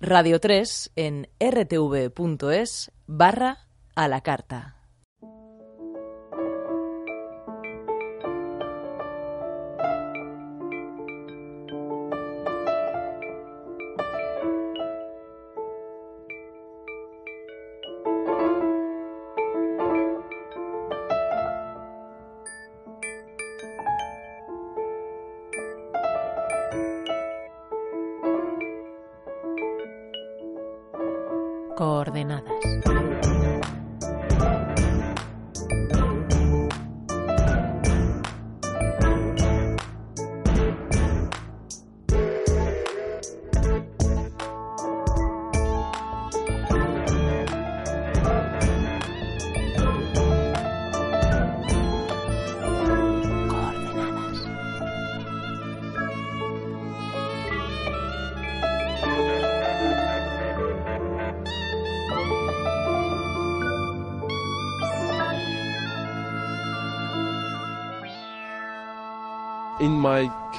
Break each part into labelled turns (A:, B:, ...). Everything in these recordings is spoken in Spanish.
A: Radio 3 en rtv.es barra a la carta.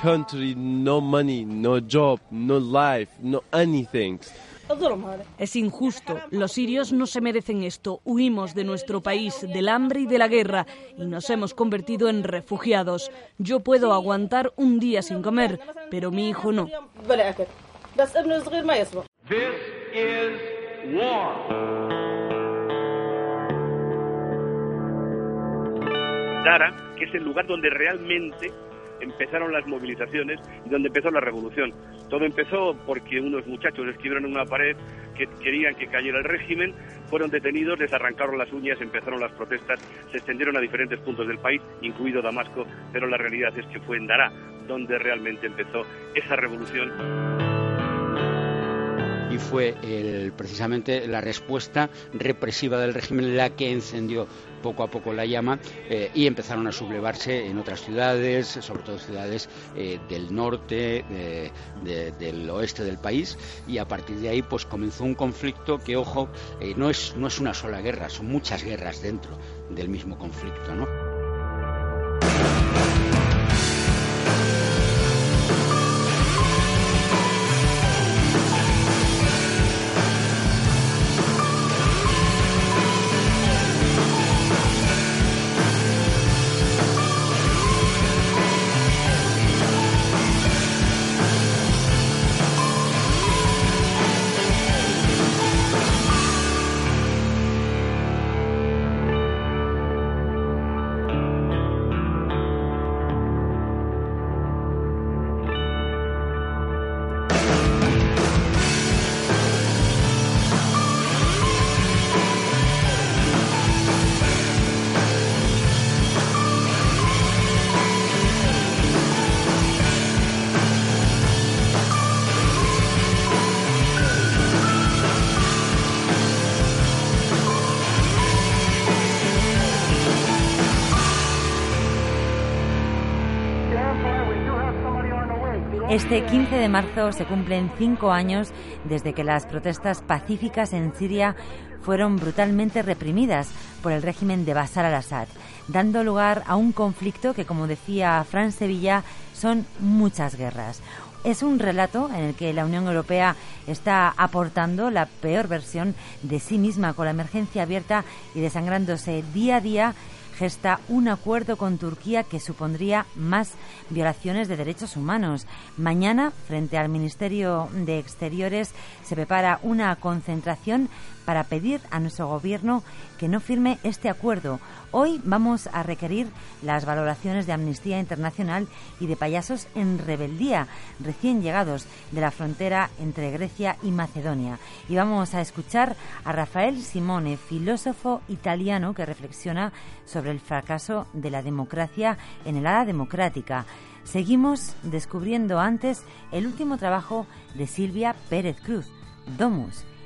B: Country no money, no job, no life, no anything.
C: Es injusto. Los sirios no se merecen esto. Huimos de nuestro país, del hambre y de la guerra, y nos hemos convertido en refugiados. Yo puedo aguantar un día sin comer, pero mi hijo no.
D: This is war. Dara, que es el lugar donde realmente empezaron las movilizaciones y donde empezó la revolución. Todo empezó porque unos muchachos escribieron en una pared que querían que cayera el régimen, fueron detenidos, les arrancaron las uñas, empezaron las protestas, se extendieron a diferentes puntos del país, incluido Damasco, pero la realidad es que fue en Dará donde realmente empezó esa revolución
E: y fue precisamente la respuesta represiva del régimen la que encendió poco a poco la llama eh, y empezaron a sublevarse en otras ciudades, sobre todo ciudades eh, del norte, del oeste del país y a partir de ahí pues comenzó un conflicto que, ojo, eh, no, es, no es una sola guerra, son muchas guerras dentro del mismo conflicto, ¿no?
F: Este 15 de marzo se cumplen cinco años desde que las protestas pacíficas en Siria fueron brutalmente reprimidas por el régimen de Bashar al-Assad, dando lugar a un conflicto que, como decía Fran Sevilla, son muchas guerras. Es un relato en el que la Unión Europea está aportando la peor versión de sí misma con la emergencia abierta y desangrándose día a día gesta un acuerdo con Turquía que supondría más violaciones de derechos humanos. Mañana, frente al Ministerio de Exteriores, se prepara una concentración para pedir a nuestro gobierno que no firme este acuerdo. Hoy vamos a requerir las valoraciones de Amnistía Internacional y de payasos en rebeldía, recién llegados de la frontera entre Grecia y Macedonia. Y vamos a escuchar a Rafael Simone, filósofo italiano que reflexiona sobre el fracaso de la democracia en el ala democrática. Seguimos descubriendo antes el último trabajo de Silvia Pérez Cruz, Domus.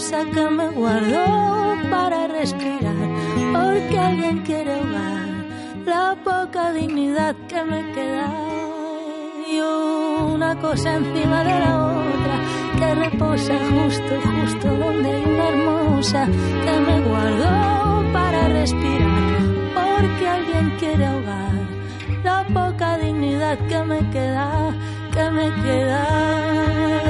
G: hermosa que me guardó para respirar porque alguien quiere ahogar la poca dignidad que me queda y una cosa encima de la otra que reposa justo justo donde hay una hermosa que me guardó para respirar porque alguien quiere ahogar la poca dignidad que me queda que me queda.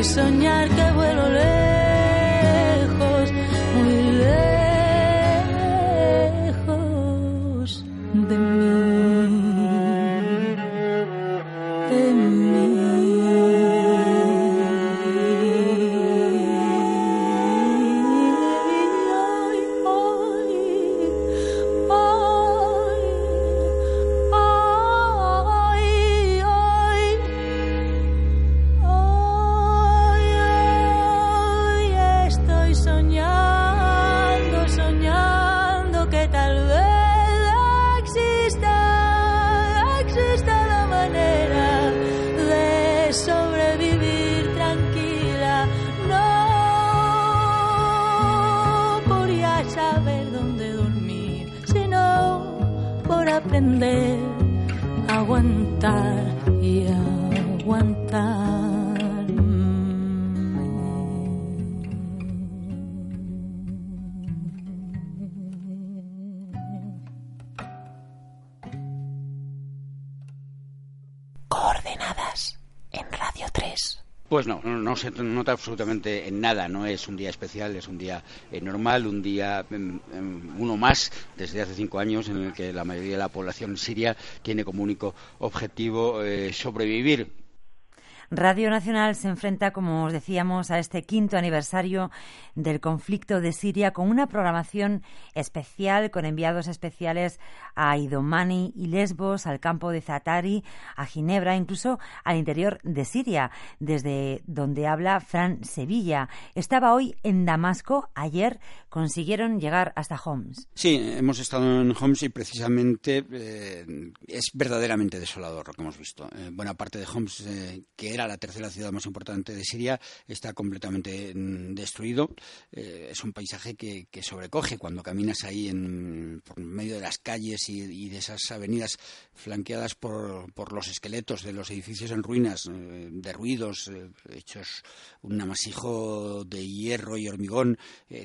G: y soñar que vuelo lejos,
E: no, se nota absolutamente en nada, no es un día especial, es un día eh, normal, un día em, em, uno más desde hace cinco años en el que la mayoría de la población siria tiene como único objetivo eh, sobrevivir
F: Radio Nacional se enfrenta, como os decíamos, a este quinto aniversario del conflicto de Siria con una programación especial, con enviados especiales a Idomani y Lesbos, al campo de Zatari, a Ginebra, incluso al interior de Siria, desde donde habla Fran Sevilla. Estaba hoy en Damasco, ayer consiguieron llegar hasta Homs.
E: Sí, hemos estado en Homs y precisamente eh, es verdaderamente desolador lo que hemos visto. Eh, buena parte de Homs, eh, que era la tercera ciudad más importante de Siria, está completamente mm, destruido. Eh, es un paisaje que, sobrecoge cuando caminas ahí en, por medio de las calles y, de esas avenidas flanqueadas por, por, los esqueletos de los edificios en ruinas, eh, derruidos, eh, hechos un amasijo de hierro y hormigón,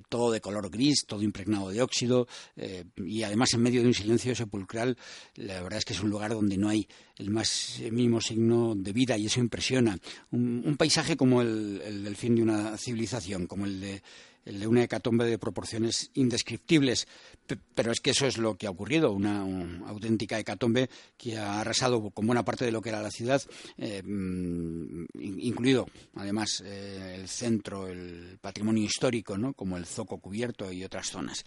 E: todo de color gris, todo impregnado de óxido y además en medio de un silencio sepulcral. La verdad es que es un lugar donde no hay el más mínimo signo de vida y eso impresiona. Un, paisaje como el, del fin de una civilización, como el de, una hecatombe de proporciones indescriptibles. pero es que eso es lo que ha ocurrido, una, auténtica hecatombe que ha arrasado con buena parte de lo que era la ciudad, eh, mm, incluido además eh, el centro, el patrimonio histórico, ¿no? como el zoco cubierto y otras zonas.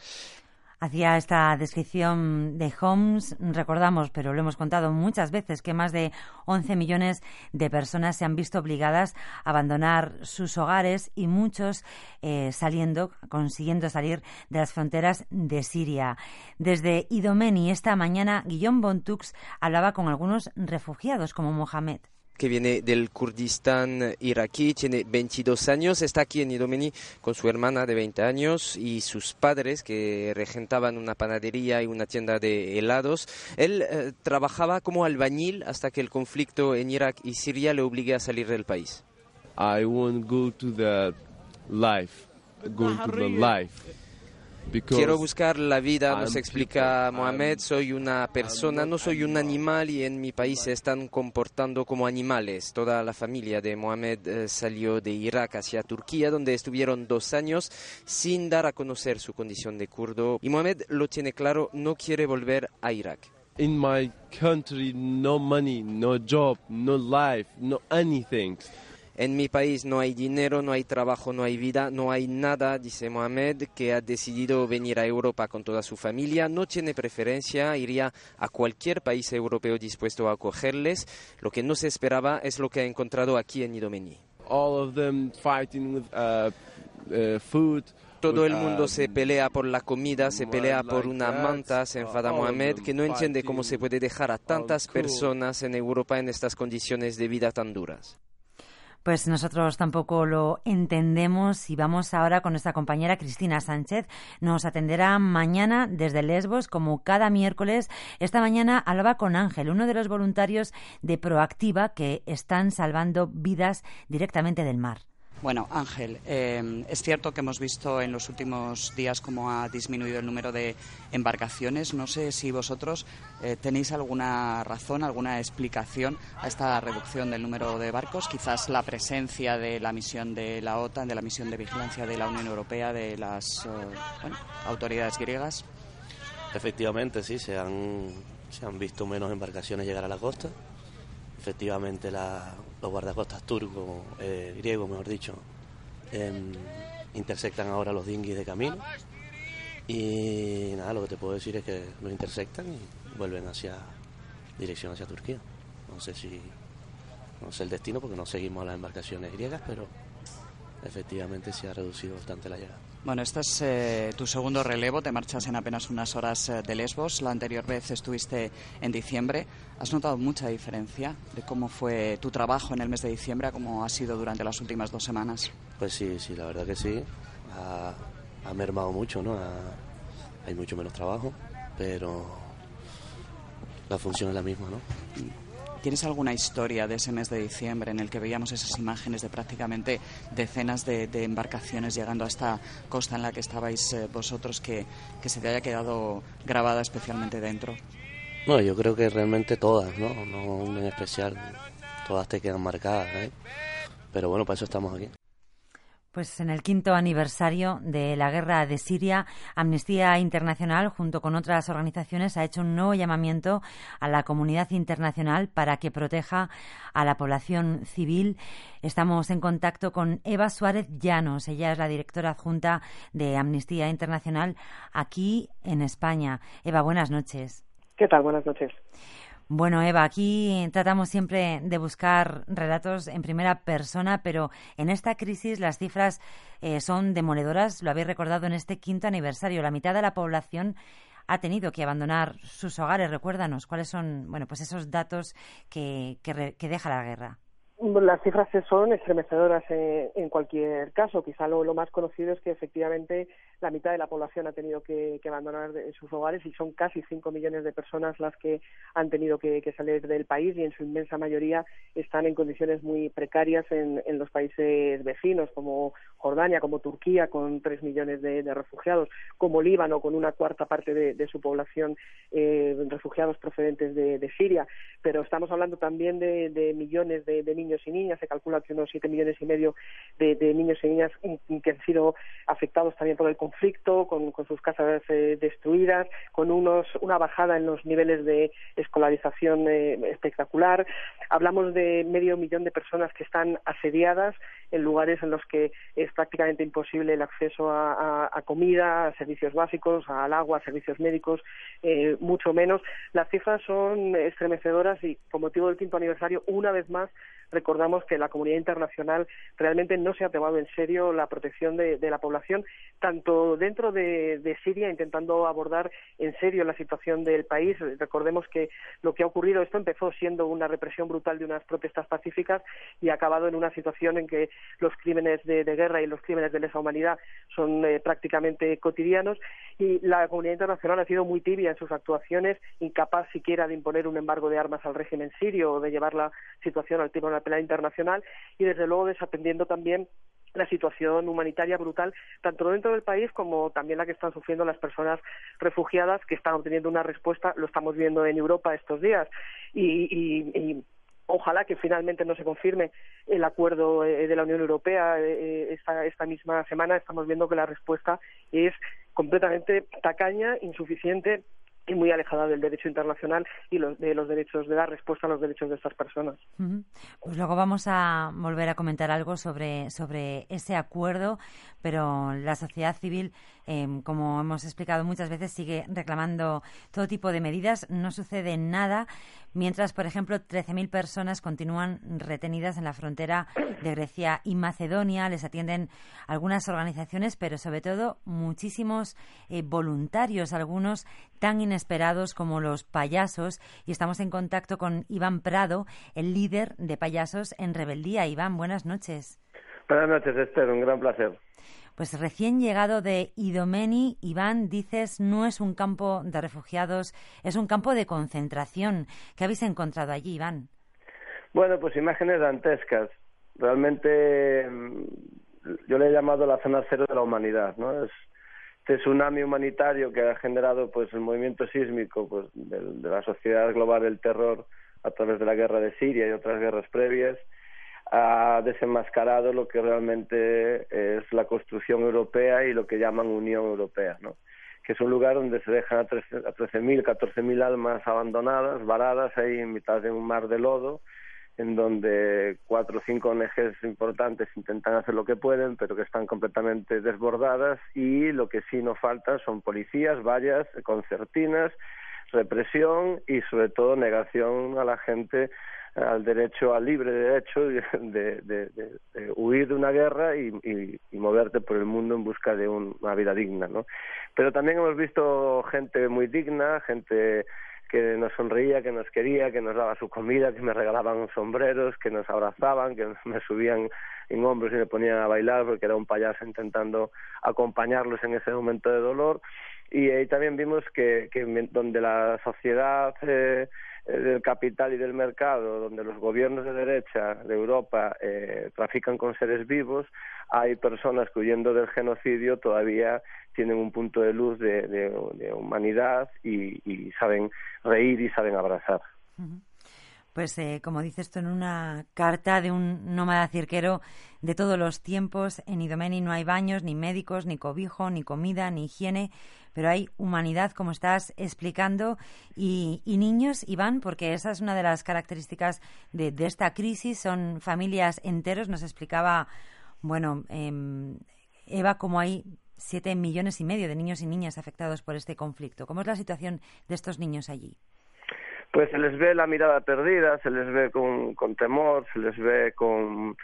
F: Hacía esta descripción de Homs, recordamos, pero lo hemos contado muchas veces, que más de 11 millones de personas se han visto obligadas a abandonar sus hogares y muchos eh, saliendo, consiguiendo salir de las fronteras de Siria. Desde Idomeni esta mañana, Guillaume Bontux hablaba con algunos refugiados como Mohamed
H: que viene del Kurdistán iraquí, tiene 22 años, está aquí en Idomeni con su hermana de 20 años y sus padres que regentaban una panadería y una tienda de helados. Él eh, trabajaba como albañil hasta que el conflicto en Irak y Siria le obligue a salir del país.
B: I won't go to the life, go to the life.
H: Quiero buscar la vida, nos explica Mohamed, soy una persona, no soy un animal y en mi país se están comportando como animales. Toda la familia de Mohamed eh, salió de Irak hacia Turquía, donde estuvieron dos años sin dar a conocer su condición de kurdo. Y Mohamed lo tiene claro, no quiere volver a Irak.
B: In my country, no money, no job, no life, no anything.
H: En mi país no hay dinero, no hay trabajo, no hay vida, no hay nada, dice Mohamed, que ha decidido venir a Europa con toda su familia. No tiene preferencia, iría a cualquier país europeo dispuesto a acogerles. Lo que no se esperaba es lo que ha encontrado aquí en Idomeni.
B: All of them fighting with, uh, uh, food.
H: Todo el mundo se um, pelea por la comida, se pelea por una manta, se enfada Mohamed, que no entiende cómo se puede dejar a tantas personas en Europa en estas condiciones de vida tan duras.
F: Pues nosotros tampoco lo entendemos y vamos ahora con nuestra compañera Cristina Sánchez. Nos atenderá mañana desde Lesbos, como cada miércoles. Esta mañana hablaba con Ángel, uno de los voluntarios de Proactiva que están salvando vidas directamente del mar.
I: Bueno, Ángel, eh, es cierto que hemos visto en los últimos días cómo ha disminuido el número de embarcaciones. No sé si vosotros eh, tenéis alguna razón, alguna explicación a esta reducción del número de barcos. Quizás la presencia de la misión de la OTAN, de la misión de vigilancia de la Unión Europea, de las eh, autoridades griegas.
J: Efectivamente, sí, se han, se han visto menos embarcaciones llegar a la costa efectivamente los guardacostas turcos, eh, griegos mejor dicho, em, intersectan ahora los dinguis de camino. Y nada, lo que te puedo decir es que los intersectan y vuelven hacia dirección hacia Turquía. No sé si no sé el destino porque no seguimos las embarcaciones griegas, pero efectivamente se ha reducido bastante la llegada.
I: Bueno, este es eh, tu segundo relevo, te marchas en apenas unas horas eh, de Lesbos. La anterior vez estuviste en diciembre. ¿Has notado mucha diferencia de cómo fue tu trabajo en el mes de diciembre a cómo ha sido durante las últimas dos semanas?
J: Pues sí, sí, la verdad que sí. Ha, mermado mucho, ¿no? hay mucho menos trabajo, pero la función es la misma, ¿no?
I: ¿Tienes alguna historia de ese mes de diciembre en el que veíamos esas imágenes de prácticamente decenas de, embarcaciones llegando a esta costa en la que estabais eh, vosotros que, se te haya quedado grabada especialmente dentro?
J: No, yo creo que realmente todas, ¿no? No en especial, todas te quedan marcadas, ¿eh? Pero bueno, para eso estamos aquí.
F: Pues en el quinto aniversario de la guerra de Siria, Amnistía Internacional, junto con otras organizaciones, ha hecho un nuevo llamamiento a la comunidad internacional para que proteja a la población civil. Estamos en contacto con Eva Suárez Llanos. Ella es la directora adjunta de Amnistía Internacional aquí en España. Eva, buenas noches.
K: ¿Qué tal? Buenas noches.
F: Bueno, Eva, aquí tratamos siempre de buscar relatos en primera persona, pero en esta crisis las cifras eh, son demoledoras. Lo habéis recordado en este quinto aniversario. La mitad de la población ha tenido que abandonar sus hogares. Recuérdanos cuáles son, bueno, pues esos datos que, que, deja la guerra.
K: Las cifras son estremecedoras en, cualquier caso. Quizá lo, más conocido es que efectivamente la mitad de la población ha tenido que, abandonar sus hogares y son casi 5 millones de personas las que han tenido que, salir del país y en su inmensa mayoría están en condiciones muy precarias en, los países vecinos como Jordania, como Turquía, con 3 millones de, refugiados, como Líbano, con una cuarta parte de, su población eh, refugiados procedentes de, Siria. Pero estamos hablando también de, millones de niños y niñas, se calcula que unos siete millones y medio de, niños y niñas que han sido afectados también por el con, sus casas eh, destruidas, con unos, una bajada en los niveles de escolarización eh, espectacular. Hablamos de medio millón de personas que están asediadas en lugares en los que es prácticamente imposible el acceso a, comida, a servicios básicos, al agua, a servicios médicos, eh, mucho menos. Las cifras son estremecedoras y, con motivo del quinto aniversario, una vez más recordamos que la comunidad internacional realmente no se ha tomado en serio la protección de, la población, tanto dentro de, Siria, intentando abordar en serio la situación del país. Recordemos que lo que ha ocurrido, esto empezó siendo una represión brutal de unas protestas pacíficas y ha acabado en una situación en que los crímenes de, guerra y los crímenes de lesa humanidad son eh, prácticamente cotidianos y la comunidad internacional ha sido muy tibia en sus actuaciones, incapaz siquiera de imponer un embargo de armas al régimen sirio o de llevar la situación al Tribunal Penal Internacional y desde luego desatendiendo también la situación humanitaria brutal, tanto dentro del país como también la que están sufriendo las personas refugiadas que están obteniendo una respuesta, lo estamos viendo en Europa estos días. y, ojalá que finalmente no se confirme el acuerdo eh, de la Unión Europea eh, esta, esta misma semana. Estamos viendo que la respuesta es completamente tacaña, insuficiente y muy alejada del derecho internacional y de los derechos de dar respuesta a los derechos de estas personas.
F: Pues luego vamos a volver a comentar algo sobre, sobre ese acuerdo, pero la sociedad civil, em, como hemos explicado muchas veces, sigue reclamando todo tipo de medidas. No sucede nada mientras, por ejemplo, 13.000 personas continúan retenidas en la frontera de Grecia y Macedonia. Les atienden algunas organizaciones, pero sobre todo muchísimos eh, voluntarios, algunos tan inesperados como los payasos. Y estamos en contacto con Iván Prado, el líder de payasos en rebeldía. Iván, buenas noches.
L: Buenas noches, Esther, un gran placer.
F: Pues recién llegado de Idomeni, Iván, dices, no es un campo de refugiados, es un campo de concentración. ¿Qué habéis encontrado allí, Iván?
L: Bueno, pues imágenes dantescas. Realmente mm, yo le he llamado la zona cero de la humanidad, ¿no? Es este tsunami humanitario que ha generado pues el movimiento sísmico pues de, la sociedad global del terror a través de la guerra de Siria y otras guerras previas ha desenmascarado lo que realmente es la construcción europea y lo que llaman Unión Europea, ¿no? que es un lugar donde se dejan a 13.000, 14.000 almas abandonadas, varadas ahí en mitad de un mar de lodo, en donde cuatro o cinco ONGs importantes intentan hacer lo que pueden, pero que están completamente desbordadas y lo que sí nos falta son policías, vallas, concertinas, represión y sobre todo negación a la gente al derecho, al libre derecho de, huir de una guerra y, y, moverte por el mundo en busca de una vida digna, ¿no? Pero también hemos visto gente muy digna, gente que nos sonreía, que nos quería, que nos daba su comida, que me regalaban sombreros, que nos abrazaban, que me subían en hombros y me ponían a bailar porque era un payaso intentando acompañarlos en ese momento de dolor. Y ahí también vimos que, que donde la sociedad eh, del capital y del mercado, donde los gobiernos de derecha de Europa eh, trafican con seres vivos, hay personas que huyendo del genocidio todavía tienen un punto de luz de, humanidad y, saben reír y saben abrazar.
F: Pues eh, como dices esto en una carta de un nómada cirquero de todos los tiempos, en Idomeni no hay baños, ni médicos, ni cobijo, ni comida, ni higiene, pero hay humanidad, como estás explicando, y, niños, Iván, porque esa es una de las características de, esta crisis, son familias enteros, nos explicaba, bueno, em, Eva, como hay siete millones y medio de niños y niñas afectados por este conflicto. ¿Cómo es la situación de estos niños allí?
L: Pues se les ve la mirada perdida, se les ve con, temor, se les ve con,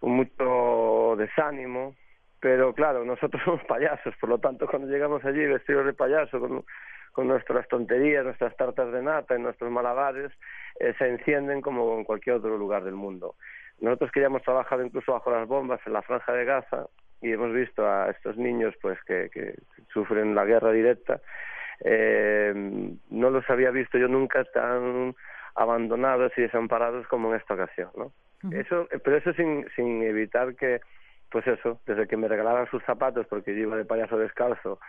L: mucho desánimo, pero claro, nosotros somos payasos, por lo tanto cuando llegamos allí vestidos de payaso, con, nuestras tonterías, nuestras tartas de nata y nuestros malabares, eh, se encienden como en cualquier otro lugar del mundo. Nosotros que ya hemos trabajado incluso bajo las bombas en la franja de Gaza y hemos visto a estos niños pues que sufren la guerra directa, eh, no los había visto yo nunca tan abandonados y desamparados como en esta ocasión, ¿no? Eso, pero eso sin, sin evitar que, pues eso, desde que me regalaban sus zapatos porque yo iba de payaso descalzo,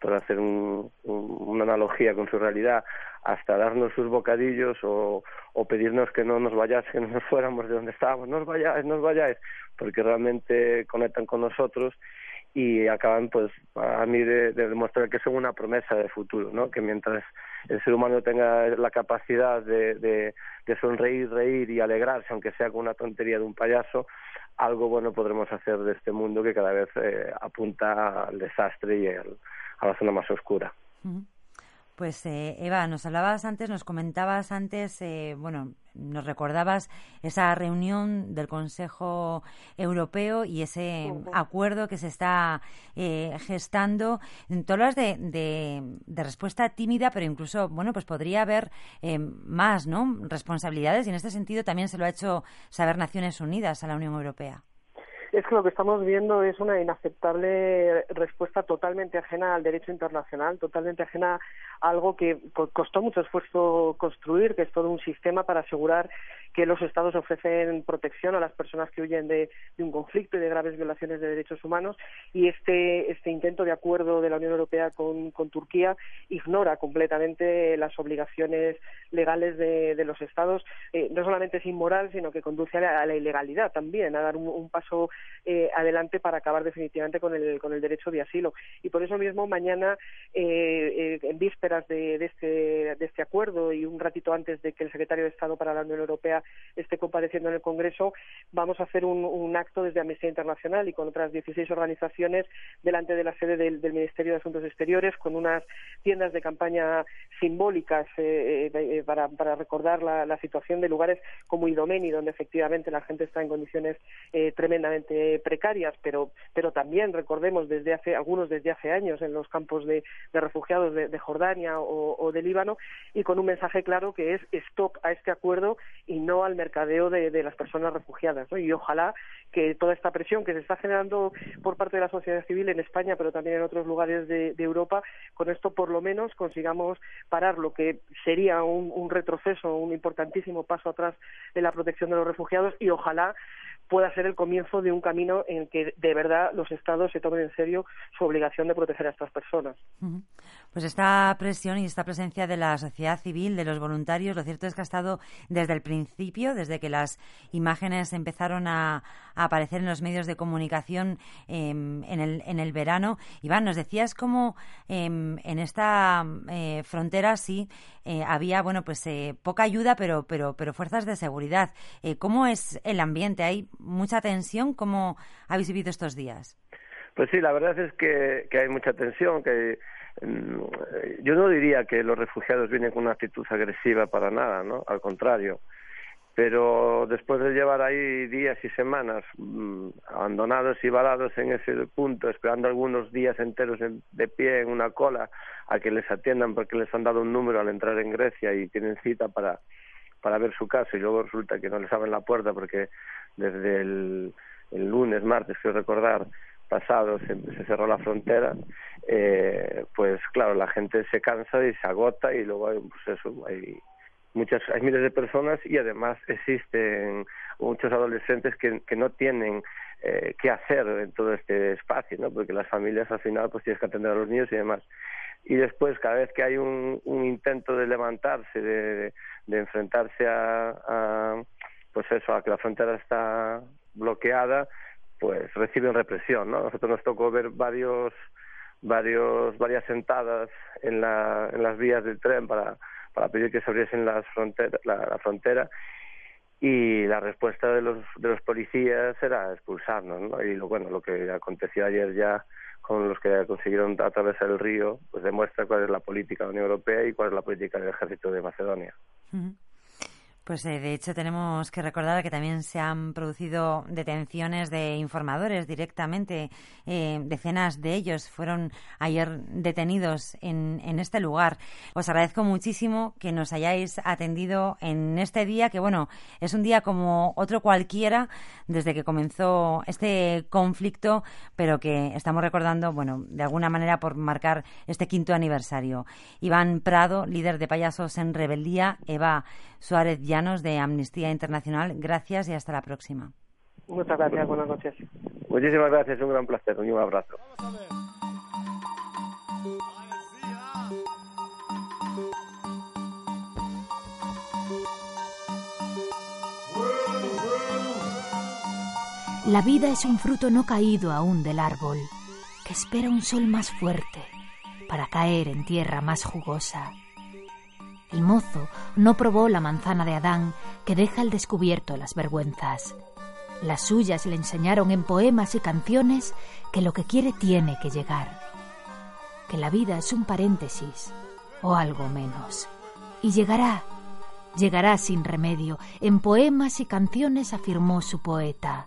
L: por hacer un, una analogía con su realidad, hasta darnos sus bocadillos o, o pedirnos que no nos vayáis, que no nos fuéramos de donde estábamos, no os vayáis, no os vayáis, porque realmente conectan con nosotros y acaban pues a mí de, demostrar que son una promesa de futuro, ¿no? Que mientras el ser humano tenga la capacidad de, de, sonreír, reír y alegrarse, aunque sea con una tontería de un payaso, algo bueno podremos hacer de este mundo que cada vez eh, apunta al desastre y a la zona más oscura.
F: Pues eh, Eva, nos hablabas antes, nos comentabas antes, eh, bueno, nos recordabas esa reunión del Consejo Europeo y ese acuerdo que se está eh, gestando. Todas de, de, de, respuesta tímida, pero incluso, bueno, pues podría haber más, ¿no? Responsabilidades y en este sentido también se lo ha hecho saber Naciones Unidas a la Unión Europea
K: es que lo que estamos viendo es una inaceptable respuesta totalmente ajena al derecho internacional, totalmente ajena a algo que costó mucho esfuerzo construir, que es todo un sistema para asegurar que los Estados ofrecen protección a las personas que huyen de, un conflicto y de graves violaciones de derechos humanos y este, este intento de acuerdo de la Unión Europea con, Turquía ignora completamente las obligaciones legales de, los Estados. Eh, no solamente es inmoral, sino que conduce a la, ilegalidad también, a dar un, paso eh, adelante para acabar definitivamente con el, con el derecho de asilo. Y por eso mismo mañana, eh, en vísperas de, este, de este acuerdo y un ratito antes de que el secretario de Estado para la Unión Europea esté compareciendo en el Congreso, vamos a hacer un, acto desde Amnistía Internacional y con otras 16 organizaciones delante de la sede del, Ministerio de Asuntos Exteriores con unas tiendas de campaña simbólicas eh, eh, eh, para, recordar la, situación de lugares como Idomeni, donde efectivamente la gente está en condiciones tremendamente precarias, pero, pero también recordemos desde hace algunos desde hace años en los campos de, refugiados de, Jordania o, de Líbano y con un mensaje claro que es stop a este acuerdo y no al mercadeo de, las personas refugiadas. Y ojalá que toda esta presión que se está generando por parte de la sociedad civil en España, pero también en otros lugares de, Europa, con esto por lo menos consigamos parar lo que sería un, un retroceso, un importantísimo paso atrás en la protección de los refugiados y ojalá pueda ser el comienzo de un camino en que de verdad los estados se tomen en serio su obligación de proteger a estas personas.
F: Pues esta presión y esta presencia de la sociedad civil, de los voluntarios, lo cierto es que ha estado desde el principio, desde que las imágenes empezaron a, aparecer en los medios de comunicación em, en, el, en el verano. Iván, nos decías cómo em, en esta eh, frontera sí eh, había, bueno, pues eh, poca ayuda, pero, pero, pero fuerzas de seguridad. ¿Cómo es el ambiente? ¿Hay mucha tensión? ¿Cómo habéis vivido estos días?
L: Pues sí, la verdad es que, que hay mucha tensión, que mm, yo no diría que los refugiados vienen con una actitud agresiva para nada, ¿no? Al contrario. Pero después de llevar ahí días y semanas mm, abandonados y varados en ese punto, esperando algunos días enteros de pie en una cola a que les atiendan porque les han dado un número al entrar en Grecia y tienen cita para, para ver su caso y luego resulta que no les abren la puerta porque desde el, lunes, martes, quiero recordar, pasado se, cerró la frontera, eh, pues claro, la gente se cansa y se agota y luego hay, pues eso, hay muchas, hay miles de personas y además existen muchos adolescentes que, que no tienen eh, qué hacer en todo este espacio, ¿no? Porque las familias al final pues tienes que atender a los niños y demás. Y después cada vez que hay un, intento de levantarse, de, enfrentarse a, pues eso, a que la frontera está bloqueada, pues reciben represión, ¿no? Nosotros nos tocó ver varios, varios, varias sentadas en, la, en las vías del tren para, para pedir que se abriesen la, frontera y la respuesta de los, de los policías era expulsarnos, ¿no? Y lo, bueno, lo que aconteció ayer ya con los que consiguieron atravesar el río, pues demuestra cuál es la política de la Unión Europea y cuál es la política del ejército de Macedonia.
F: Pues eh, de hecho tenemos que recordar que también se han producido detenciones de informadores directamente. Eh, decenas de ellos fueron ayer detenidos en, en, este lugar. Os agradezco muchísimo que nos hayáis atendido en este día, que bueno, es un día como otro cualquiera desde que comenzó este conflicto, pero que estamos recordando, bueno, de alguna manera por marcar este quinto aniversario. Iván Prado, líder de Payasos en Rebeldía, Eva Suárez Llanos de Amnistía Internacional. Gracias y hasta la próxima.
K: Muchas gracias, buenas noches.
L: Muchísimas gracias, un gran placer, un abrazo.
M: La vida es un fruto no caído aún del árbol, que espera un sol más fuerte para caer en tierra más jugosa el mozo no probó la manzana de Adán que deja al descubierto las vergüenzas. Las suyas le enseñaron en poemas y canciones que lo que quiere tiene que llegar, que la vida es un paréntesis o algo menos. Y llegará, llegará sin remedio. En poemas y canciones afirmó su poeta.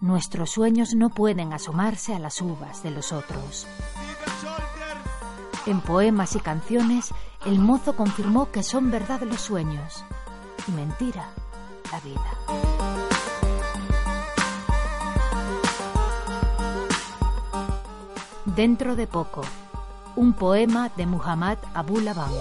M: Nuestros sueños no pueden asomarse a las uvas de los otros. En poemas y canciones el mozo confirmó que son verdad los sueños y mentira la vida. Dentro de poco, un poema de Muhammad Abu Laban.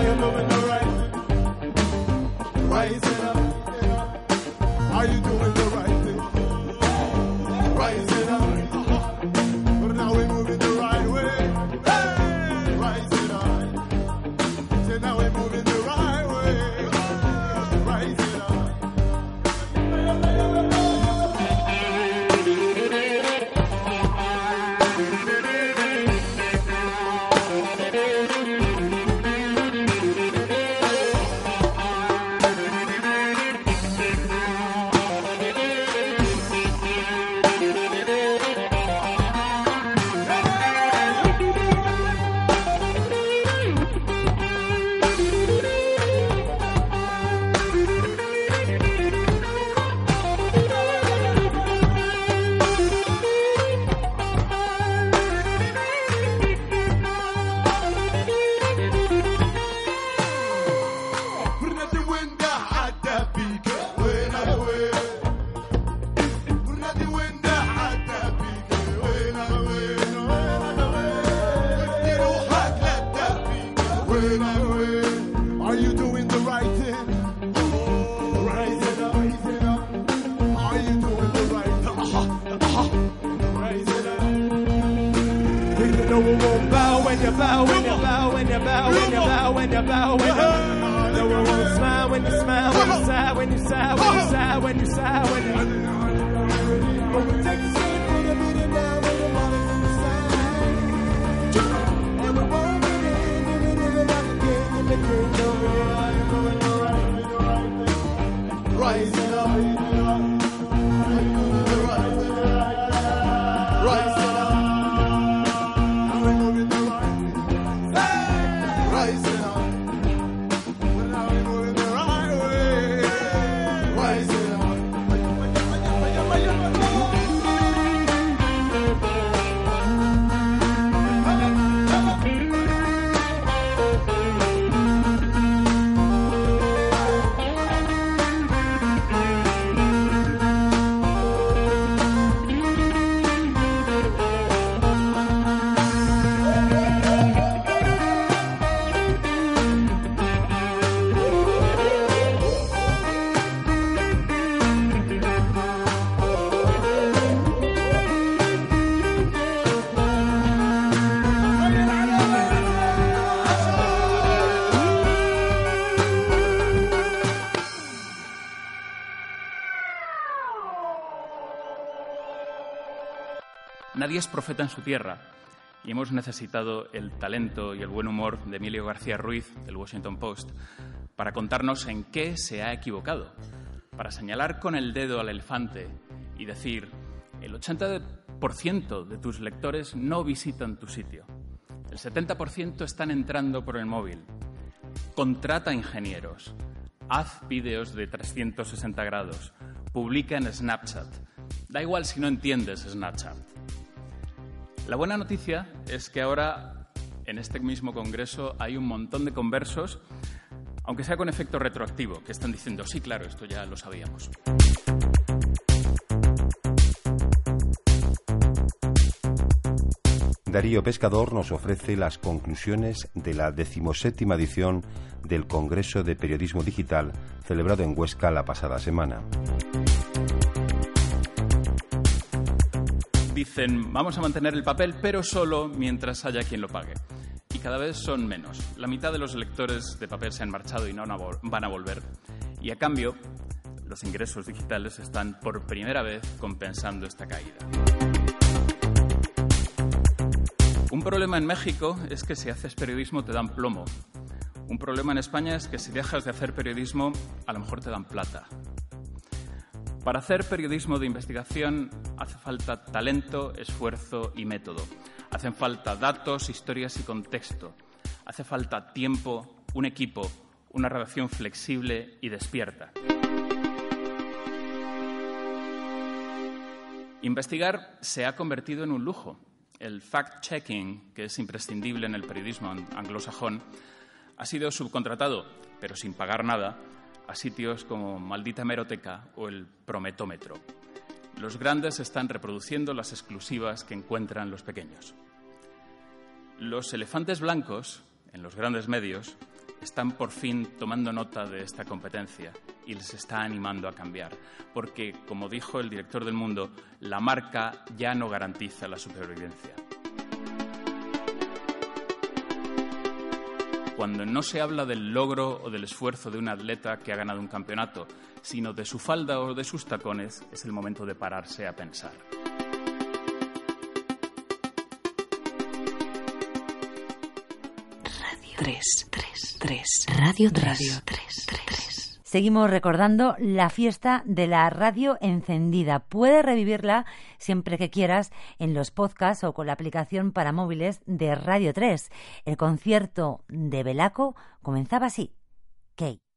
N: I am a Nadie es profeta en su tierra y hemos necesitado el talento y el buen humor de Emilio García Ruiz, del Washington Post, para contarnos en qué se ha equivocado, para señalar con el dedo al elefante y decir, el 80% de tus lectores no visitan tu sitio, el 70% están entrando por el móvil, contrata ingenieros, haz vídeos de 360 grados, publica en Snapchat. Da igual si no entiendes Snapchat. La buena noticia es que ahora, en este mismo Congreso, hay un montón de conversos, aunque sea con efecto retroactivo, que están diciendo, sí, claro, esto ya lo sabíamos.
O: Darío Pescador nos ofrece las conclusiones de la decimoséptima edición del Congreso de Periodismo Digital celebrado en Huesca la pasada semana.
N: Dicen vamos a mantener el papel, pero solo mientras haya quien lo pague. Y cada vez son menos. La mitad de los lectores de papel se han marchado y no van a volver. Y a cambio, los ingresos digitales están por primera vez compensando esta caída. Un problema en México es que si haces periodismo te dan plomo. Un problema en España es que si dejas de hacer periodismo a lo mejor te dan plata. Para hacer periodismo de investigación hace falta talento, esfuerzo y método. Hacen falta datos, historias y contexto. Hace falta tiempo, un equipo, una redacción flexible y despierta. Investigar se ha convertido en un lujo. El fact-checking, que es imprescindible en el periodismo anglosajón, ha sido subcontratado, pero sin pagar nada, a sitios como Maldita Meroteca o el Prometómetro. Los grandes están reproduciendo las exclusivas que encuentran los pequeños. Los elefantes blancos, en los grandes medios, están por fin tomando nota de esta competencia y les está animando a cambiar, porque, como dijo el director del Mundo, la marca ya no garantiza la supervivencia. Cuando no se habla del logro o del esfuerzo de un atleta que ha ganado un campeonato, sino de su falda o de sus tacones, es el momento de pararse a pensar.
F: Radio 3, 3, 3. Radio 3. Radio 3, 3. Seguimos recordando la fiesta de la radio encendida. Puedes revivirla siempre que quieras en los podcasts o con la aplicación para móviles de Radio 3. El concierto de Belaco comenzaba así. Kate.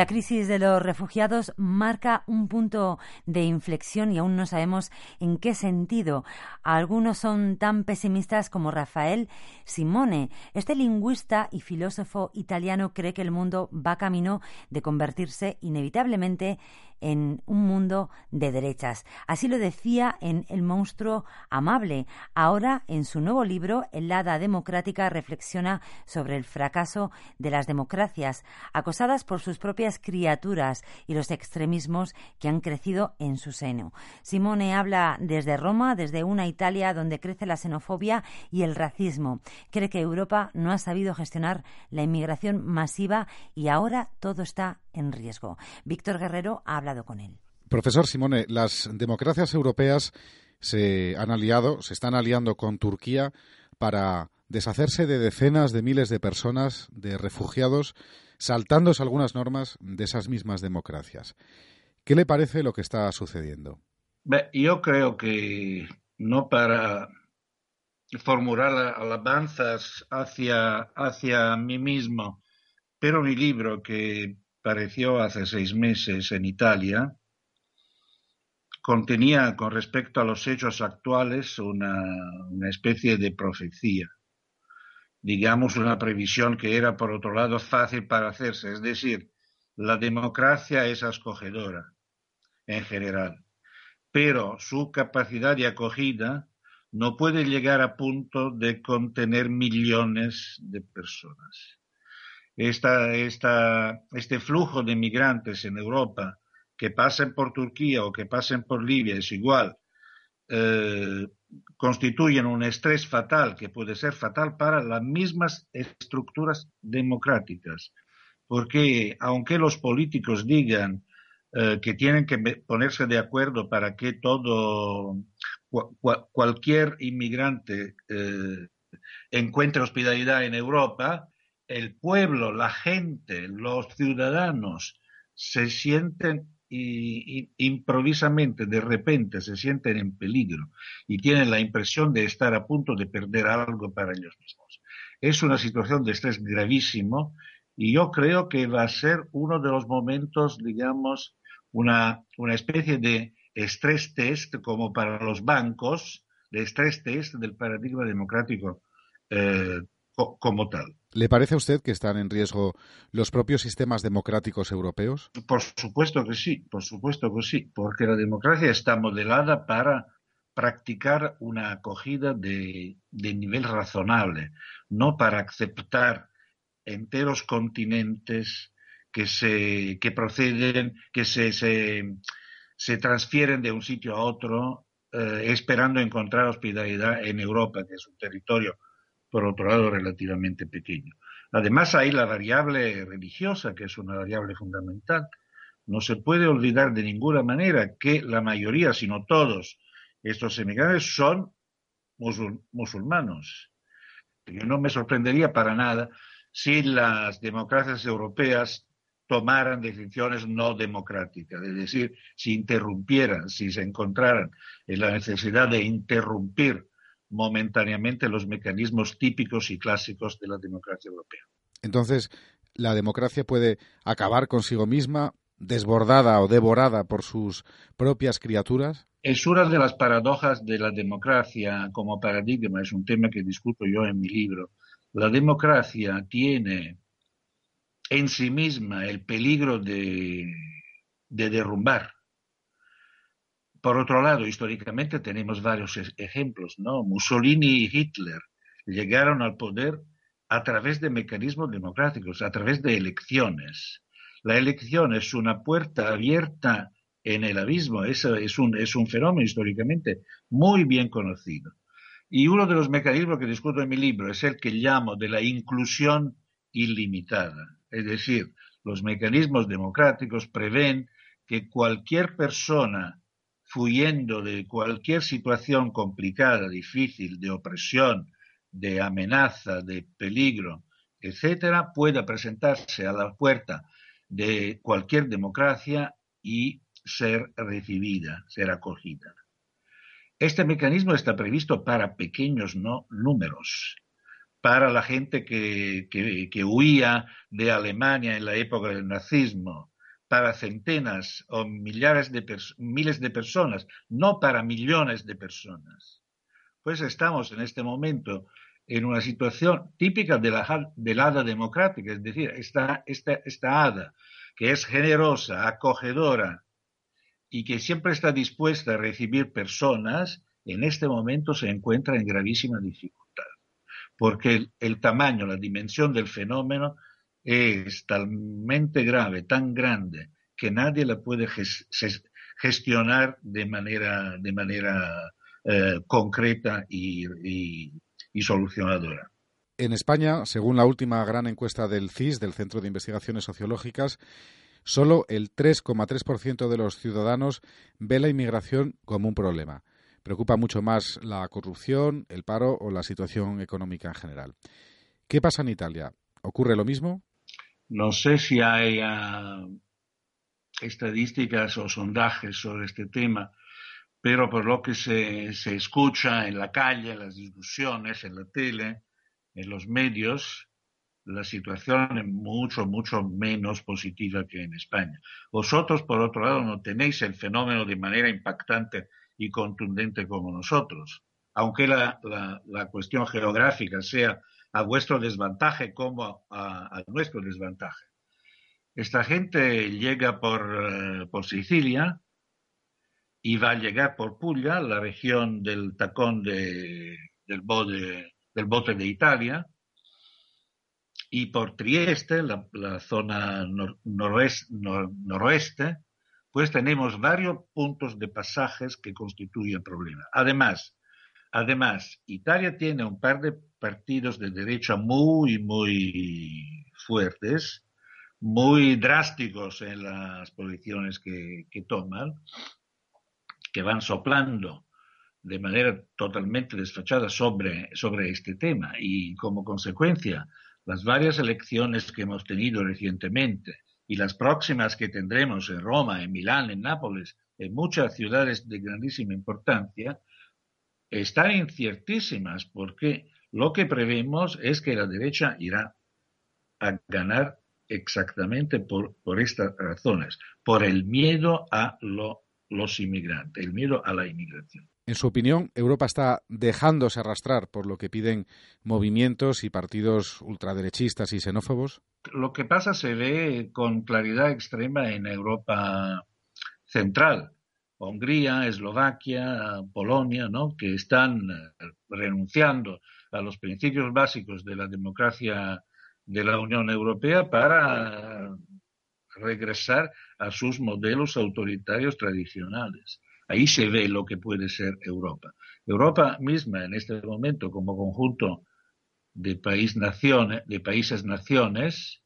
F: La crisis de los refugiados marca un punto de inflexión y aún no sabemos en qué sentido. Algunos son tan pesimistas como Rafael Simone. Este lingüista y filósofo italiano cree que el mundo va camino de convertirse inevitablemente en un mundo de derechas. Así lo decía en El monstruo amable. Ahora, en su nuevo libro, El hada democrática reflexiona sobre el fracaso de las democracias, acosadas por sus propias criaturas y los extremismos que han crecido en su seno. Simone habla desde Roma, desde una Italia donde crece la xenofobia y el racismo. Cree que Europa no ha sabido gestionar la inmigración masiva y ahora todo está en riesgo. Víctor Guerrero ha hablado con él.
P: Profesor Simone, las democracias europeas se han aliado, se están aliando con Turquía para deshacerse de decenas de miles de personas, de refugiados, saltándose algunas normas de esas mismas democracias. ¿Qué le parece lo que está sucediendo?
Q: Yo creo que no para formular alabanzas hacia, hacia mí mismo, pero mi libro que apareció hace seis meses en Italia, contenía con respecto a los hechos actuales una, una, especie de profecía, digamos una previsión que era por otro lado fácil para hacerse, es decir, la democracia es acogedora en general, pero su capacidad de acogida no puede llegar a punto de contener millones de personas este flujo de migrantes en Europa que pasen por Turquía o que pasen por Libia es igual, eh, constituyen un estrés fatal que puede ser fatal para las mismas estructuras democráticas. Porque aunque los políticos digan eh, que tienen que ponerse de acuerdo para que todo, cualquier inmigrante eh, encuentre hospitalidad en Europa, el pueblo, la gente, los ciudadanos se sienten y, improvisamente, de repente, se sienten en peligro y tienen la impresión de estar a punto de perder algo para ellos mismos. Es una situación de estrés gravísimo y yo creo que va a ser uno de los momentos, digamos, una, una especie de estrés test como para los bancos, de estrés test del paradigma democrático eh, como tal.
P: ¿Le parece a usted que están en riesgo los propios sistemas democráticos europeos?
Q: Por supuesto que sí, por supuesto que sí, porque la democracia está modelada para practicar una acogida de, nivel razonable, no para aceptar enteros continentes que se que proceden, que se, se, se transfieren de un sitio a otro eh, esperando encontrar hospitalidad en Europa, que es un territorio, por otro lado, relativamente pequeño. Además, hay la variable religiosa, que es una variable fundamental. No se puede olvidar de ninguna manera que la mayoría, si no todos, estos emigrantes son musul musulmanos. Yo no me sorprendería para nada si las democracias europeas tomaran decisiones no democráticas, es decir, si interrumpieran, si se encontraran en la necesidad de interrumpir momentáneamente los mecanismos típicos y clásicos de la democracia europea.
P: Entonces, ¿la democracia puede acabar consigo misma, desbordada o devorada por sus propias criaturas?
Q: Es una de las paradojas de la democracia como paradigma, es un tema que discuto yo en mi libro. La democracia tiene en sí misma el peligro de, de derrumbar. Por otro lado, históricamente tenemos varios ejemplos, ¿no? Mussolini y Hitler llegaron al poder a través de mecanismos democráticos, a través de elecciones. La elección es una puerta abierta en el abismo, es, es, un, es un fenómeno históricamente muy bien conocido. Y uno de los mecanismos que discuto en mi libro es el que llamo de la inclusión ilimitada. Es decir, los mecanismos democráticos prevén que cualquier persona huyendo de cualquier situación complicada, difícil, de opresión, de amenaza, de peligro, etcétera, pueda presentarse a la puerta de cualquier democracia y ser recibida, ser acogida. Este mecanismo está previsto para pequeños no números, para la gente que, que, huía de Alemania en la época del nazismo, para centenas o millares de miles de personas, no para millones de personas. Pues estamos en este momento en una situación típica de la, hada democrática, es decir, esta, hada que es generosa, acogedora y que siempre está dispuesta a recibir personas, en este momento se encuentra en gravísima dificultad porque el, tamaño, la dimensión del fenómeno es talmente grave, tan grande, que nadie la puede ges gestionar de manera, eh, concreta y, y solucionadora.
P: En España, según la última gran encuesta del CIS, del Centro de Investigaciones Sociológicas, solo el 3,3% de los ciudadanos ve la inmigración como un problema preocupa mucho más la corrupción, el paro o la situación económica en general. ¿Qué pasa en Italia? ¿Ocurre lo mismo?
Q: No sé si hay uh, estadísticas o sondajes sobre este tema, pero por lo que se, se, escucha en la calle, en las discusiones, en la tele, en los medios, la situación es mucho, mucho menos positiva que en España. Vosotros, por otro lado, no tenéis el fenómeno de manera impactante y contundente como nosotros. Aunque la, la, la cuestión geográfica sea a vuestro desvantaje como a, nuestro desvantaje. Esta gente llega por, uh, por Sicilia y va a llegar por Puglia, la región del tacón de, del, bote, del bote de Italia, y por Trieste, la, zona nor, noroeste, nor, noroeste, pues tenemos varios puntos de pasajes que constituyen problema. Además, además, Italia tiene un par de partidos de derecha muy, muy fuertes, muy drásticos en las posiciones que, toman, que van soplando de manera totalmente desfachada sobre, sobre este tema. Y como consecuencia las varias elecciones que hemos tenido recientemente y las próximas que tendremos en Roma, en Milán, en Nápoles, en muchas ciudades de grandísima importancia, están inciertísimas porque lo que prevemos es que la derecha irá a ganar exactamente por, por estas razones, por el miedo a lo, los inmigrantes, el miedo a la inmigración.
P: En su opinión, Europa está dejándose arrastrar por lo que piden movimientos y partidos ultraderechistas y xenófobos.
Q: Lo que pasa se ve con claridad extrema en Europa central. Hungría, Eslovaquia, Polonia, ¿no? que están eh, renunciando a los principios básicos de la democracia de la Unión Europea para regresar a sus modelos autoritarios tradicionales. Ahí se ve lo que puede ser Europa. Europa misma en este momento como conjunto de, país -naciones, de países naciones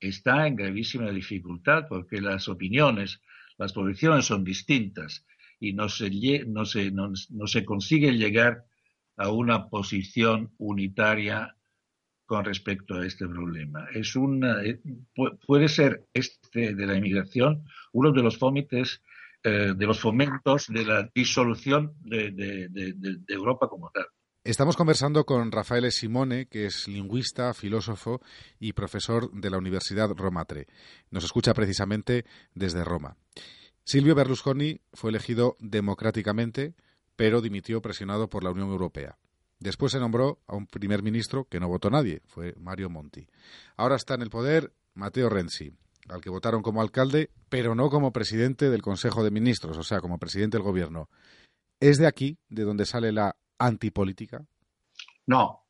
Q: está en gravísima dificultad porque las opiniones, las posiciones son distintas y no se, no se, no, se consigue llegar a una posición unitaria con respecto a este problema. Es una, eh, puede ser este de la inmigración uno de los fómites, eh, de los fomentos de la disolución de, Europa como tal.
P: Estamos conversando con Rafael Simone, que es lingüista, filósofo y profesor de la Universidad Romatre. Nos escucha precisamente desde Roma. Silvio Berlusconi fue elegido democráticamente, pero dimitió presionado por la Unión Europea. Después se nombró a un primer ministro que no votó nadie, fue Mario Monti. Ahora está en el poder Matteo Renzi, al que votaron como alcalde, pero no como presidente del Consejo de Ministros, o sea, como presidente del gobierno. ¿Es de aquí de donde sale la antipolítica?
Q: No.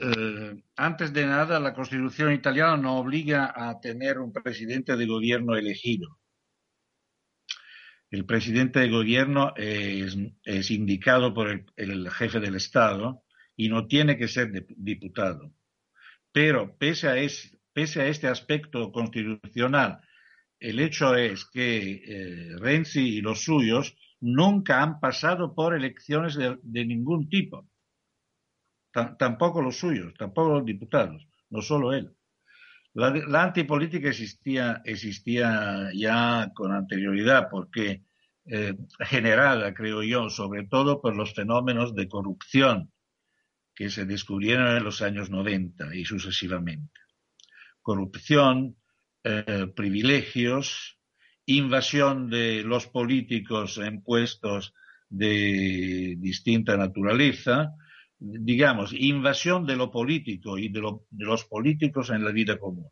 Q: Eh, antes de nada, la Constitución italiana no obliga a tener un presidente de gobierno elegido. El presidente de gobierno es, indicado por el, jefe del Estado y no tiene que ser diputado. Pero pese a, es, pese a, este aspecto constitucional, el hecho es que eh, Renzi y los suyos nunca han pasado por elecciones de, ningún tipo. Tampoco los suyos, tampoco los diputados, no solo él. La, la, antipolítica existía, existía ya con anterioridad porque eh, generada, creo yo, sobre todo por los fenómenos de corrupción que se descubrieron en los años 90 y sucesivamente. Corrupción, eh, privilegios, invasión de los políticos en puestos de distinta naturaleza, digamos, invasión de lo político y de, lo, de, los políticos en la vida común,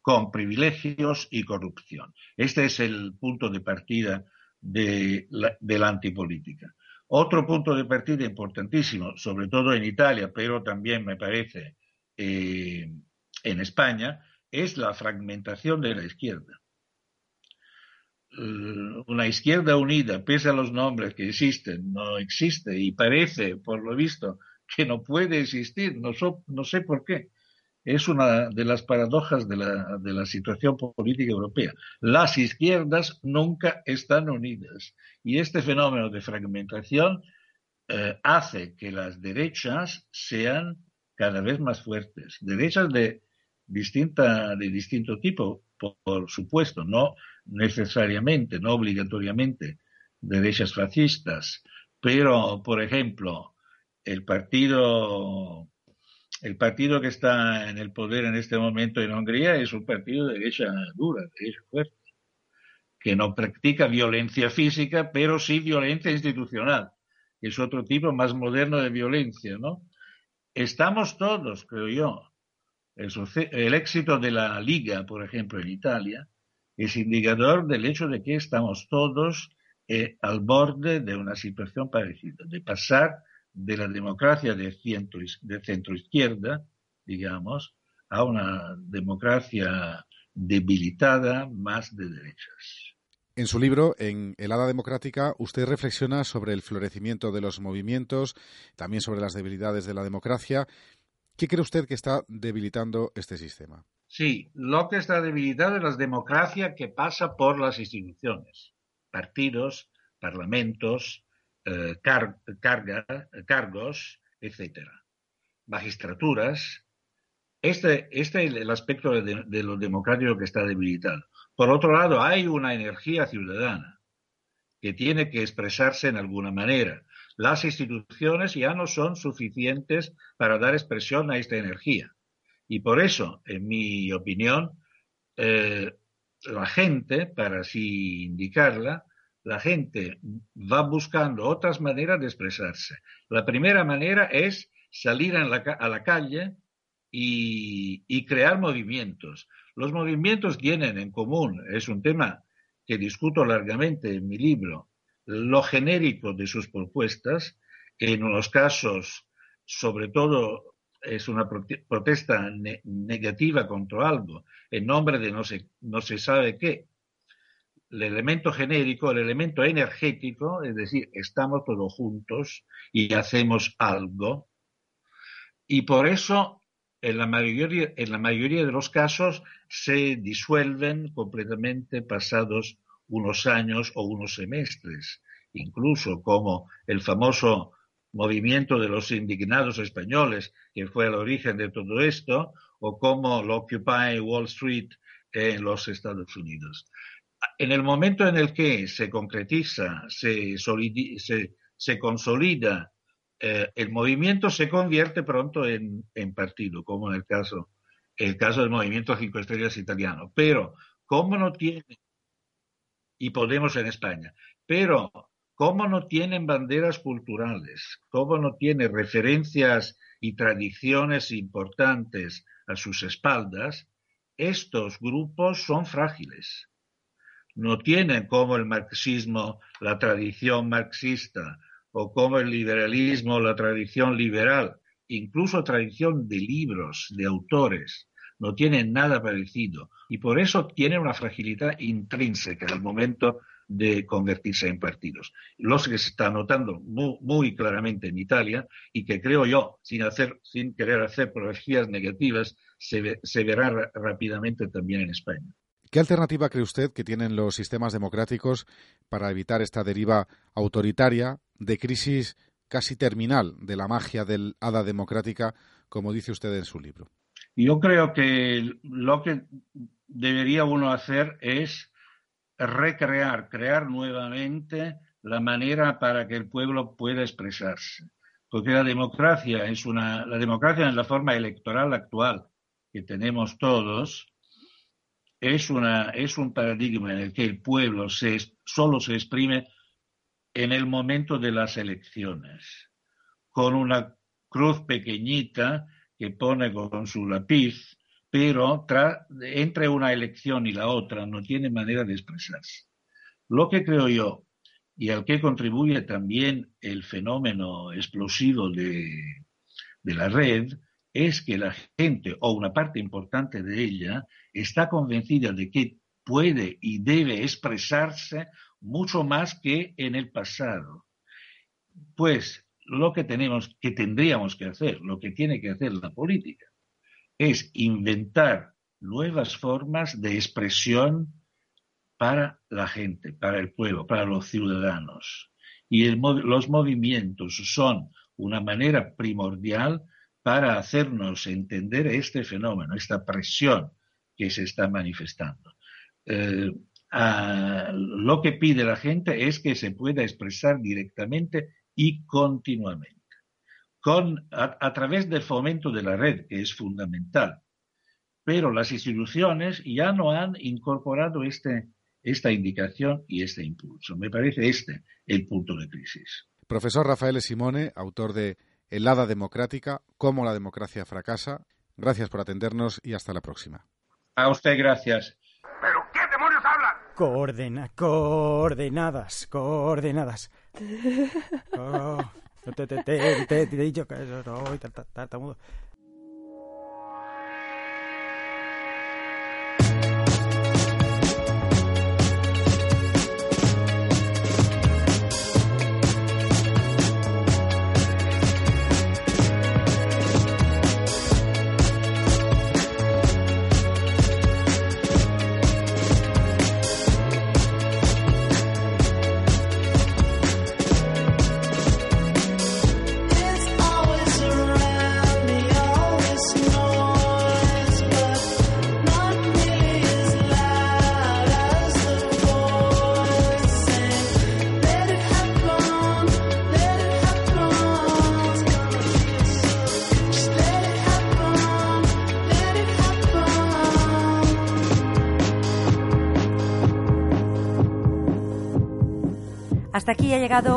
Q: con privilegios y corrupción. Este es el punto de partida de la, de la antipolítica. Otro punto de partida importantísimo, sobre todo en Italia, pero también me parece eh, en España, es la fragmentación de la izquierda. Uh, una izquierda unida, pese a los nombres que existen, no existe y parece, por lo visto, que no puede existir, no, so, no sé por qué. Es una de las paradojas de la, de la situación política europea. Las izquierdas nunca están unidas y este fenómeno de fragmentación eh, hace que las derechas sean cada vez más fuertes. Derechas de, distinta, de distinto tipo, por supuesto, no necesariamente, no obligatoriamente derechas fascistas, pero, por ejemplo, el partido, el partido que está en el poder en este momento en Hungría es un partido de derecha dura, de derecha fuerte, que no practica violencia física, pero sí violencia institucional, que es otro tipo más moderno de violencia, ¿no? Estamos todos, creo yo, el, el éxito de la Liga, por ejemplo, en Italia, es indicador del hecho de que estamos todos eh, al borde de una situación parecida, de pasar de la democracia de centro, izquierda, digamos, a una democracia debilitada más de derechas.
P: En su libro, en El Hada Democrática, usted reflexiona sobre el florecimiento de los movimientos, también sobre las debilidades de la democracia. ¿Qué cree usted que está debilitando este sistema?
Q: Sí, lo que está debilitado es la democracia que pasa por las instituciones, partidos, parlamentos, eh, cargos, etcétera, magistraturas. Este, este es el aspecto de, de lo democrático que está debilitado. Por otro lado, hay una energía ciudadana que tiene que expresarse en alguna manera. Las instituciones ya no son suficientes para dar expresión a esta energía. Y por eso, en mi opinión, eh, la gente, para así indicarla, la gente va buscando otras maneras de expresarse. La primera manera es salir a la, calle y, y, crear movimientos. Los movimientos tienen en común, es un tema que discuto largamente en mi libro, lo genérico de sus propuestas, que en unos casos, sobre todo, es una protesta negativa contra algo, en nombre de no se, no se sabe qué. El elemento genérico, el elemento energético, es decir, estamos todos juntos y hacemos algo. Y por eso, en la mayoría, en la mayoría de los casos, se disuelven completamente pasados unos años o unos semestres, incluso como el famoso movimiento de los indignados españoles, que fue el origen de todo esto, o como el Occupy Wall Street en los Estados Unidos. En el momento en el que se concretiza, se, se, se consolida eh, el movimiento, se convierte pronto en, en, partido, como en el caso, el caso del movimiento Cinco Estrellas italiano. Pero, ¿cómo no tiene, y Podemos en España, pero cómo no tienen banderas culturales, cómo no tiene referencias y tradiciones importantes a sus espaldas, estos grupos son frágiles. No tienen como el marxismo la tradición marxista o como el liberalismo la tradición liberal, incluso tradición de libros, de autores. No tienen nada parecido y por eso tienen una fragilidad intrínseca al momento de convertirse en partidos. Los que se está notando muy, claramente en Italia y que creo yo, sin, hacer, sin querer hacer profecías negativas, se, se verá rápidamente también en España.
P: ¿Qué alternativa cree usted que tienen los sistemas democráticos para evitar esta deriva autoritaria de crisis casi terminal de la magia del hada democrática, como dice usted en su libro?
Q: Yo creo que lo que debería uno hacer es recrear, crear nuevamente la manera para que el pueblo pueda expresarse. Porque la democracia es una, la democracia en la forma electoral actual que tenemos todos, es, una, es un paradigma en el que el pueblo se, solo se exprime en el momento de las elecciones, con una cruz pequeñita que pone con su lápiz pero entre una elección y la otra no tiene manera de expresarse. Lo que creo yo, y al que contribuye también el fenómeno explosivo de, de la red, es que la gente, o una parte importante de ella, está convencida de que puede y debe expresarse mucho más que en el pasado. Pues lo que tenemos, que tendríamos que hacer, lo que tiene que hacer la política, es inventar nuevas formas de expresión para la gente, para el pueblo, para los ciudadanos. Y los movimientos son una manera primordial para hacernos entender este fenómeno, esta presión que se está manifestando. Eh, lo que pide la gente es que se pueda expresar directamente y continuamente con, a, través del fomento de la red, que es fundamental. Pero las instituciones ya no han incorporado este, esta indicación y este impulso. Me parece este el punto de crisis.
P: Profesor Rafael Simone, autor de Helada Democrática, cómo la democracia fracasa. Gracias por atendernos y hasta la próxima.
Q: A usted gracias.
R: ¿Pero qué demonios hablan?
S: Coordena, coordenadas, coordenadas. Oh. Te, te, te, te, he dicho que eso no, tartamudo.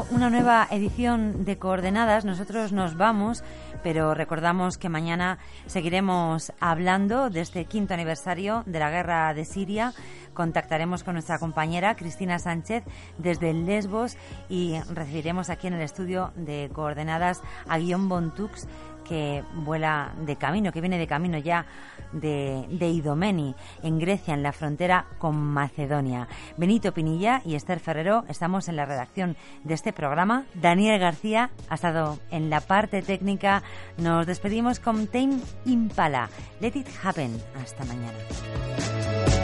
F: Una nueva edición de Coordenadas. Nosotros nos vamos, pero recordamos que mañana seguiremos hablando de este quinto aniversario de la guerra de Siria. Contactaremos con nuestra compañera Cristina Sánchez desde Lesbos y recibiremos aquí en el estudio de coordenadas a Guión Bontux que vuela de camino, que viene de camino ya de, de, Idomeni, en Grecia, en la frontera con Macedonia. Benito Pinilla y Esther Ferrero estamos en la redacción de este programa. Daniel García ha estado en la parte técnica. Nos despedimos con Tame Impala. Let it happen. Hasta mañana.